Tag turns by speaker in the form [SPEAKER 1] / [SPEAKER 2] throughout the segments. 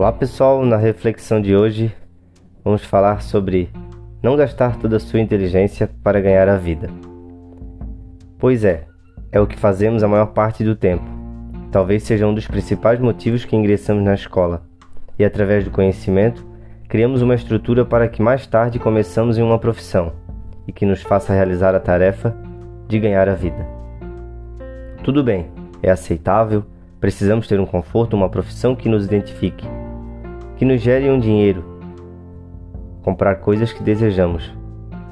[SPEAKER 1] Olá pessoal, na reflexão de hoje vamos falar sobre não gastar toda a sua inteligência para ganhar a vida. Pois é, é o que fazemos a maior parte do tempo. Talvez seja um dos principais motivos que ingressamos na escola, e através do conhecimento, criamos uma estrutura para que mais tarde começamos em uma profissão e que nos faça realizar a tarefa de ganhar a vida. Tudo bem, é aceitável, precisamos ter um conforto, uma profissão que nos identifique que nos gere um dinheiro, comprar coisas que desejamos.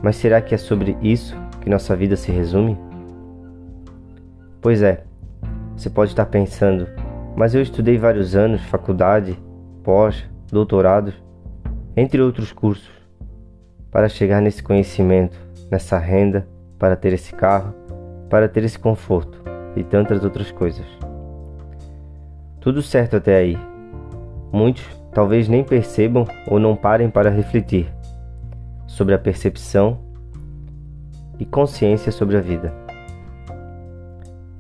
[SPEAKER 1] Mas será que é sobre isso que nossa vida se resume? Pois é, você pode estar pensando, mas eu estudei vários anos, faculdade, pós, doutorado, entre outros cursos, para chegar nesse conhecimento, nessa renda, para ter esse carro, para ter esse conforto e tantas outras coisas. Tudo certo até aí. Muitos talvez nem percebam ou não parem para refletir sobre a percepção e consciência sobre a vida.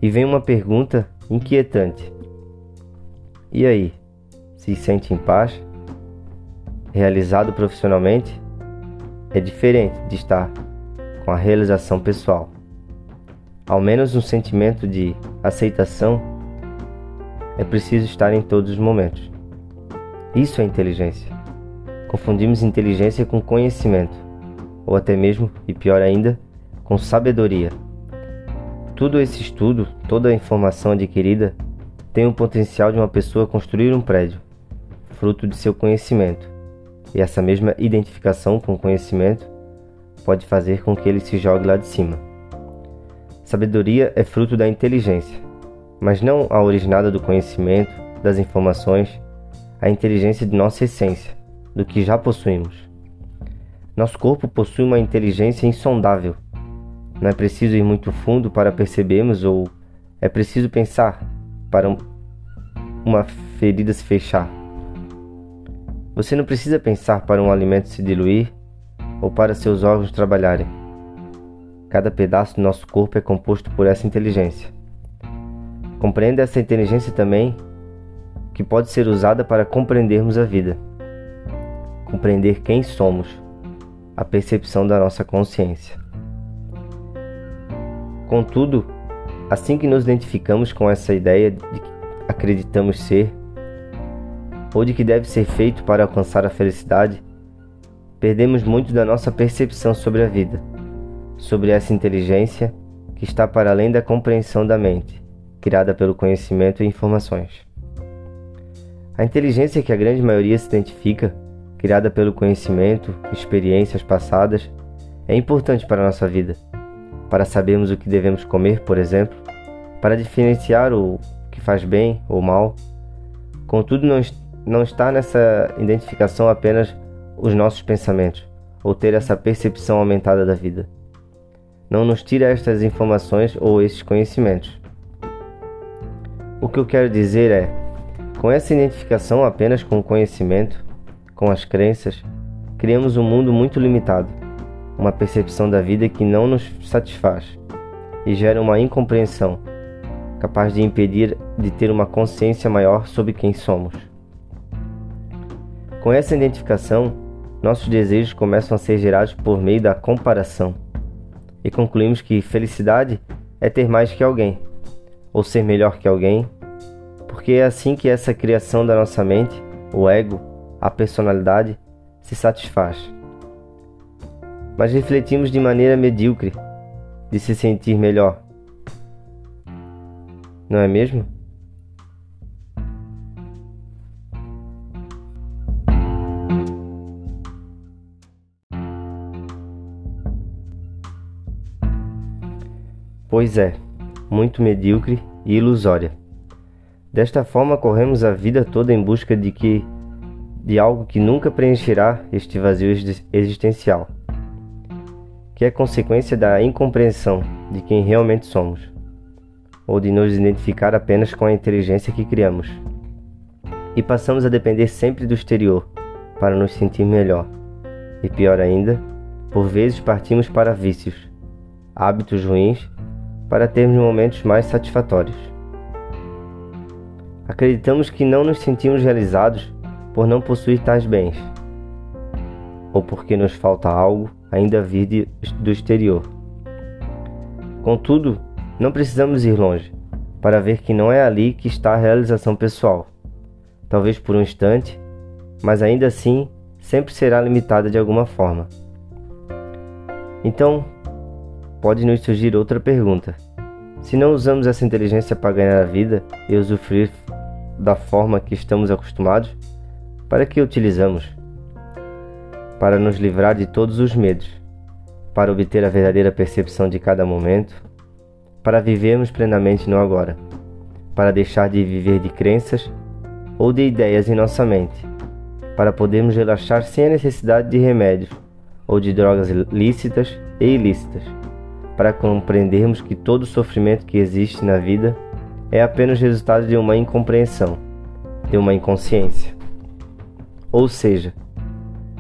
[SPEAKER 1] E vem uma pergunta inquietante: e aí, se sente em paz? Realizado profissionalmente? É diferente de estar com a realização pessoal. Ao menos um sentimento de aceitação é preciso estar em todos os momentos. Isso é inteligência. Confundimos inteligência com conhecimento, ou até mesmo, e pior ainda, com sabedoria. Tudo esse estudo, toda a informação adquirida, tem o potencial de uma pessoa construir um prédio, fruto de seu conhecimento. E essa mesma identificação com o conhecimento pode fazer com que ele se jogue lá de cima. Sabedoria é fruto da inteligência, mas não a originada do conhecimento, das informações a inteligência de nossa essência, do que já possuímos. Nosso corpo possui uma inteligência insondável. Não é preciso ir muito fundo para percebermos ou é preciso pensar para uma ferida se fechar. Você não precisa pensar para um alimento se diluir ou para seus órgãos trabalharem. Cada pedaço do nosso corpo é composto por essa inteligência. Compreenda essa inteligência também que pode ser usada para compreendermos a vida, compreender quem somos, a percepção da nossa consciência. Contudo, assim que nos identificamos com essa ideia de que acreditamos ser, ou de que deve ser feito para alcançar a felicidade, perdemos muito da nossa percepção sobre a vida, sobre essa inteligência que está para além da compreensão da mente, criada pelo conhecimento e informações. A inteligência que a grande maioria se identifica, criada pelo conhecimento, experiências passadas, é importante para a nossa vida. Para sabermos o que devemos comer, por exemplo, para diferenciar o que faz bem ou mal. Contudo, não, não está nessa identificação apenas os nossos pensamentos, ou ter essa percepção aumentada da vida. Não nos tira estas informações ou esses conhecimentos. O que eu quero dizer é, com essa identificação apenas com o conhecimento, com as crenças, criamos um mundo muito limitado, uma percepção da vida que não nos satisfaz e gera uma incompreensão, capaz de impedir de ter uma consciência maior sobre quem somos. Com essa identificação, nossos desejos começam a ser gerados por meio da comparação e concluímos que felicidade é ter mais que alguém, ou ser melhor que alguém, porque é assim que essa criação da nossa mente, o ego, a personalidade, se satisfaz. Mas refletimos de maneira medíocre de se sentir melhor. Não é mesmo? Pois é, muito medíocre e ilusória. Desta forma, corremos a vida toda em busca de que de algo que nunca preencherá este vazio existencial, que é consequência da incompreensão de quem realmente somos, ou de nos identificar apenas com a inteligência que criamos. E passamos a depender sempre do exterior para nos sentir melhor. E pior ainda, por vezes partimos para vícios, hábitos ruins, para termos momentos mais satisfatórios. Acreditamos que não nos sentimos realizados por não possuir tais bens, ou porque nos falta algo ainda vir do exterior. Contudo, não precisamos ir longe para ver que não é ali que está a realização pessoal. Talvez por um instante, mas ainda assim sempre será limitada de alguma forma. Então, pode nos surgir outra pergunta. Se não usamos essa inteligência para ganhar a vida e usufruir da forma que estamos acostumados, para que utilizamos? Para nos livrar de todos os medos, para obter a verdadeira percepção de cada momento, para vivermos plenamente no agora, para deixar de viver de crenças ou de ideias em nossa mente, para podermos relaxar sem a necessidade de remédios ou de drogas lícitas e ilícitas para compreendermos que todo sofrimento que existe na vida é apenas resultado de uma incompreensão, de uma inconsciência. Ou seja,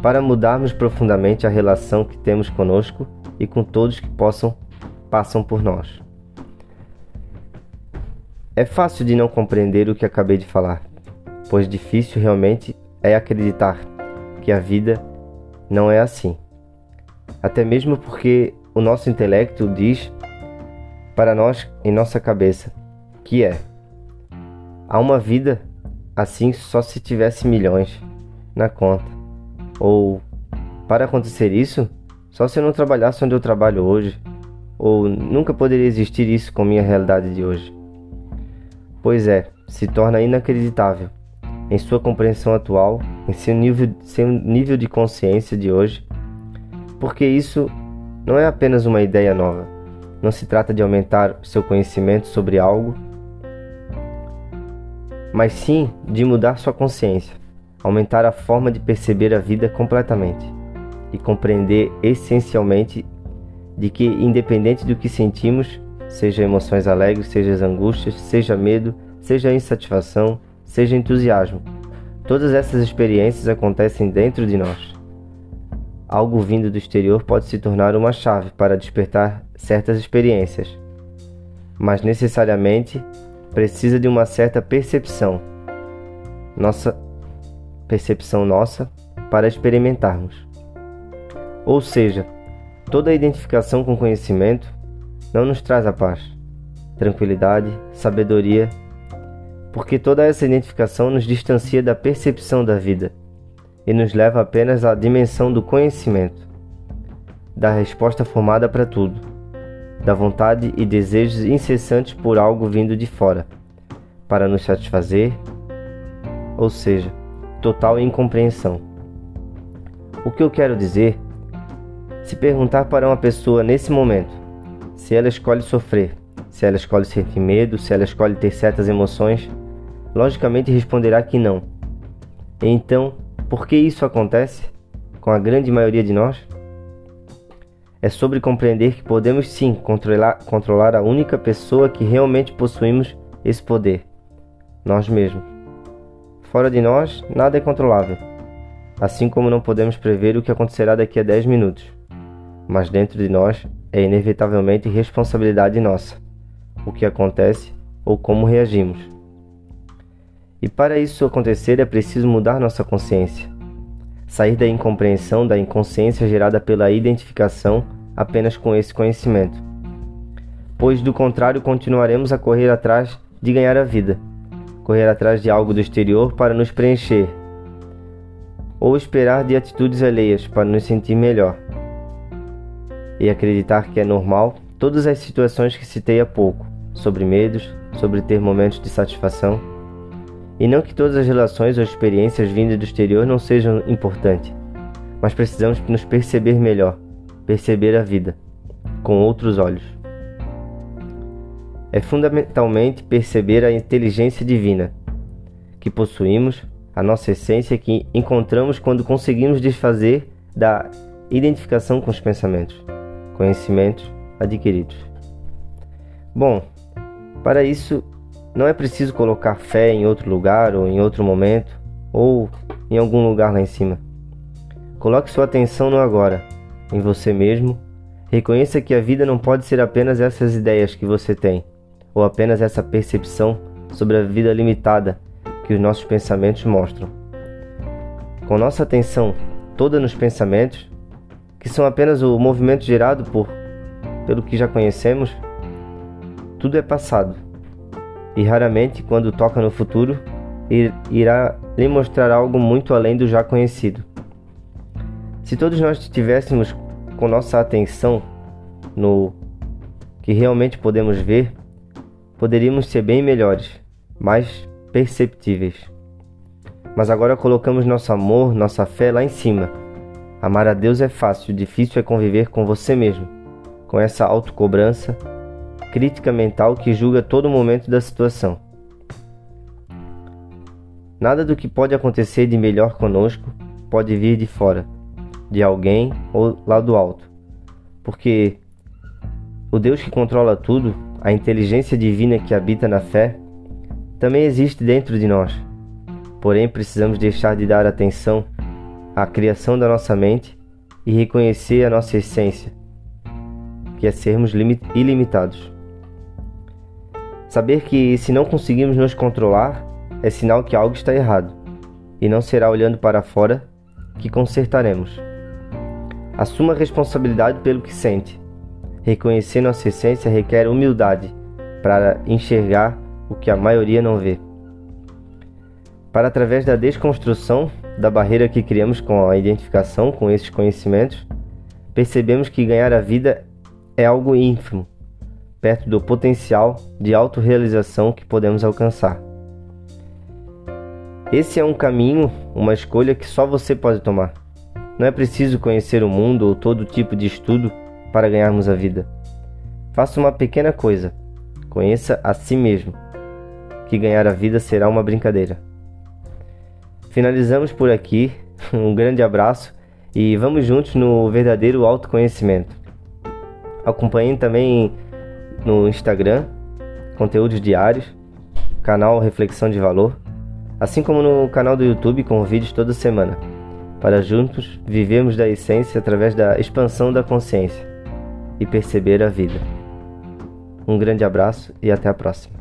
[SPEAKER 1] para mudarmos profundamente a relação que temos conosco e com todos que possam passam por nós. É fácil de não compreender o que acabei de falar, pois difícil realmente é acreditar que a vida não é assim. Até mesmo porque o nosso intelecto diz para nós em nossa cabeça que é? Há uma vida assim só se tivesse milhões na conta. Ou para acontecer isso só se eu não trabalhasse onde eu trabalho hoje. Ou nunca poderia existir isso com minha realidade de hoje. Pois é se torna inacreditável. Em sua compreensão atual em seu nível, seu nível de consciência de hoje. Porque isso não é apenas uma ideia nova. Não se trata de aumentar seu conhecimento sobre algo, mas sim de mudar sua consciência, aumentar a forma de perceber a vida completamente e compreender essencialmente de que, independente do que sentimos, seja emoções alegres, seja angústias, seja medo, seja insatisfação, seja entusiasmo, todas essas experiências acontecem dentro de nós. Algo vindo do exterior pode se tornar uma chave para despertar certas experiências, mas necessariamente precisa de uma certa percepção, nossa percepção nossa para experimentarmos. Ou seja, toda identificação com conhecimento não nos traz a paz, tranquilidade, sabedoria, porque toda essa identificação nos distancia da percepção da vida e nos leva apenas à dimensão do conhecimento, da resposta formada para tudo, da vontade e desejos incessantes por algo vindo de fora, para nos satisfazer, ou seja, total incompreensão. O que eu quero dizer? Se perguntar para uma pessoa nesse momento se ela escolhe sofrer, se ela escolhe sentir medo, se ela escolhe ter certas emoções, logicamente responderá que não. Então, por que isso acontece com a grande maioria de nós? É sobre compreender que podemos sim controlar, controlar a única pessoa que realmente possuímos esse poder, nós mesmos. Fora de nós, nada é controlável, assim como não podemos prever o que acontecerá daqui a 10 minutos. Mas dentro de nós é inevitavelmente responsabilidade nossa o que acontece ou como reagimos. E para isso acontecer é preciso mudar nossa consciência. Sair da incompreensão da inconsciência gerada pela identificação apenas com esse conhecimento. Pois do contrário continuaremos a correr atrás de ganhar a vida, correr atrás de algo do exterior para nos preencher, ou esperar de atitudes alheias para nos sentir melhor. E acreditar que é normal todas as situações que citei há pouco, sobre medos, sobre ter momentos de satisfação e não que todas as relações ou experiências vindas do exterior não sejam importantes, mas precisamos nos perceber melhor, perceber a vida com outros olhos. É fundamentalmente perceber a inteligência divina que possuímos, a nossa essência que encontramos quando conseguimos desfazer da identificação com os pensamentos, conhecimentos adquiridos. Bom, para isso não é preciso colocar fé em outro lugar ou em outro momento ou em algum lugar lá em cima. Coloque sua atenção no agora, em você mesmo. Reconheça que a vida não pode ser apenas essas ideias que você tem, ou apenas essa percepção sobre a vida limitada que os nossos pensamentos mostram. com nossa atenção toda nos pensamentos, que são apenas o movimento gerado por pelo que já conhecemos, tudo é passado. E raramente, quando toca no futuro, irá lhe mostrar algo muito além do já conhecido. Se todos nós estivéssemos com nossa atenção no que realmente podemos ver, poderíamos ser bem melhores, mais perceptíveis. Mas agora colocamos nosso amor, nossa fé lá em cima. Amar a Deus é fácil, difícil é conviver com você mesmo, com essa autocobrança, crítica mental que julga todo momento da situação. Nada do que pode acontecer de melhor conosco pode vir de fora, de alguém ou lá do alto, porque o Deus que controla tudo, a inteligência divina que habita na fé, também existe dentro de nós. Porém, precisamos deixar de dar atenção à criação da nossa mente e reconhecer a nossa essência, que é sermos ilimitados. Saber que se não conseguimos nos controlar, é sinal que algo está errado, e não será olhando para fora que consertaremos. Assuma responsabilidade pelo que sente. Reconhecer nossa essência requer humildade para enxergar o que a maioria não vê. Para através da desconstrução da barreira que criamos com a identificação com esses conhecimentos, percebemos que ganhar a vida é algo ínfimo, perto do potencial de autorrealização que podemos alcançar. Esse é um caminho, uma escolha que só você pode tomar. Não é preciso conhecer o mundo ou todo tipo de estudo para ganharmos a vida. Faça uma pequena coisa. Conheça a si mesmo, que ganhar a vida será uma brincadeira. Finalizamos por aqui. Um grande abraço e vamos juntos no verdadeiro autoconhecimento. Acompanhem também no Instagram, conteúdos diários, canal Reflexão de Valor assim como no canal do YouTube com vídeos toda semana, para juntos vivermos da essência através da expansão da consciência e perceber a vida. Um grande abraço e até a próxima.